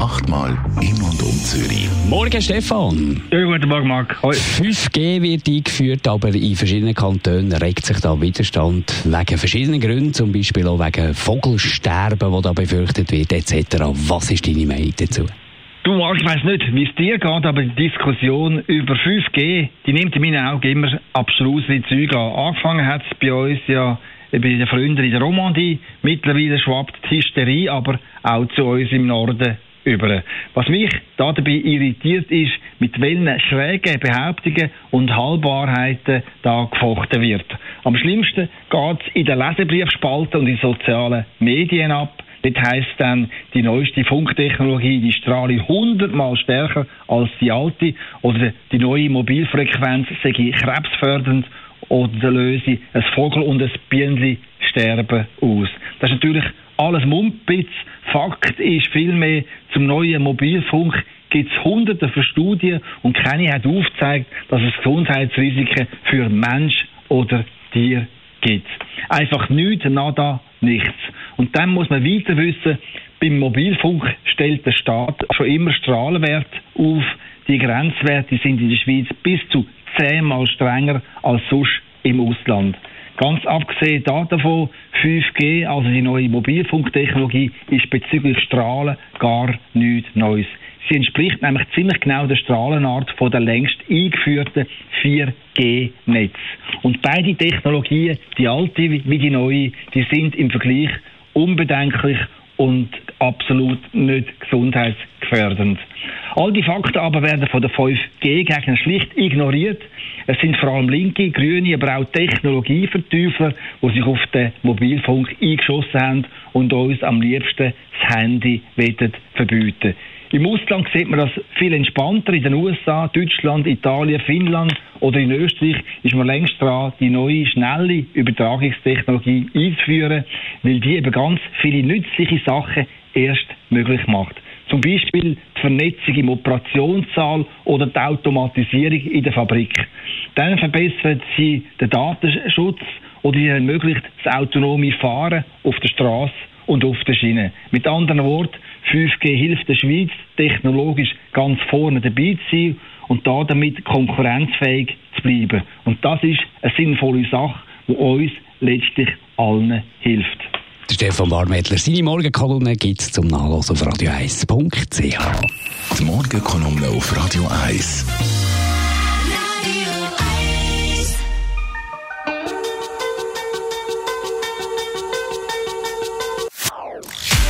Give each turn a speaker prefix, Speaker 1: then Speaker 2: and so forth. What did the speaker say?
Speaker 1: Achtmal in und um Zürich.
Speaker 2: Morgen, Stefan.
Speaker 3: Ja, guten Morgen, Marc. Hoi.
Speaker 2: 5G wird eingeführt, aber in verschiedenen Kantonen regt sich da Widerstand wegen verschiedenen Gründen, zum Beispiel auch wegen Vogelsterben, das da befürchtet wird, etc. Was ist deine Meinung dazu?
Speaker 3: Du, Marc, ich weiss nicht, wie es dir geht, aber die Diskussion über 5G, die nimmt in meinen Augen immer abstruse Züge an. Angefangen hat es bei uns ja bei den Freunden in der Romandie. Mittlerweile schwappt die Hysterie aber auch zu uns im Norden über. Was mich da dabei irritiert ist, mit welchen schrägen Behauptungen und Halbwahrheiten da gefochten wird. Am schlimmsten geht es in den Lesebriefspalten und in sozialen Medien ab. Dort heisst dann, die neueste Funktechnologie, die strahle hundertmal stärker als die alte oder die neue Mobilfrequenz sei krebsfördernd oder löse ein Vogel und ein Bienenli sterben aus. Das ist natürlich alles Mumpitz. Fakt ist vielmehr, zum neuen Mobilfunk gibt es hunderte von Studien und keine hat aufgezeigt, dass es Gesundheitsrisiken für Mensch oder Tier gibt. Einfach nichts, nada, nichts. Und dann muss man weiter wissen, beim Mobilfunk stellt der Staat schon immer Strahlenwert auf. Die Grenzwerte sind in der Schweiz bis zu zehnmal strenger als sonst im Ausland. Ganz abgesehen davon, 5G, also die neue Mobilfunktechnologie, ist bezüglich Strahlen gar nichts Neues. Sie entspricht nämlich ziemlich genau der Strahlenart von der längst eingeführten 4G-Netz. Und beide Technologien, die alte wie die neue, die sind im Vergleich unbedenklich und absolut nicht gesundheitsgefährdend. All die Fakten aber werden von den 5G-Gegnern schlicht ignoriert. Es sind vor allem linke, grüne, aber auch Technologieverteufler, die sich auf den Mobilfunk eingeschossen haben und uns am liebsten das Handy verbieten im Ausland sieht man das viel entspannter. In den USA, Deutschland, Italien, Finnland oder in Österreich ist man längst dran, die neue, schnelle Übertragungstechnologie einzuführen, weil die eben ganz viele nützliche Sachen erst möglich macht. Zum Beispiel die Vernetzung im Operationssaal oder die Automatisierung in der Fabrik. Dann verbessert sie den Datenschutz oder sie ermöglicht das autonome Fahren auf der Straße und auf der Schiene. Mit anderen Worten, 5G hilft der Schweiz, technologisch ganz vorne dabei zu sein und da damit konkurrenzfähig zu bleiben. Und das ist eine sinnvolle Sache, die uns letztlich allen hilft.
Speaker 2: Der Stefan Barmettler, seine Morgenkolumne gibt es zum Nachlesen auf radio1.ch.
Speaker 1: Die Morgenkolumne auf Radio 1.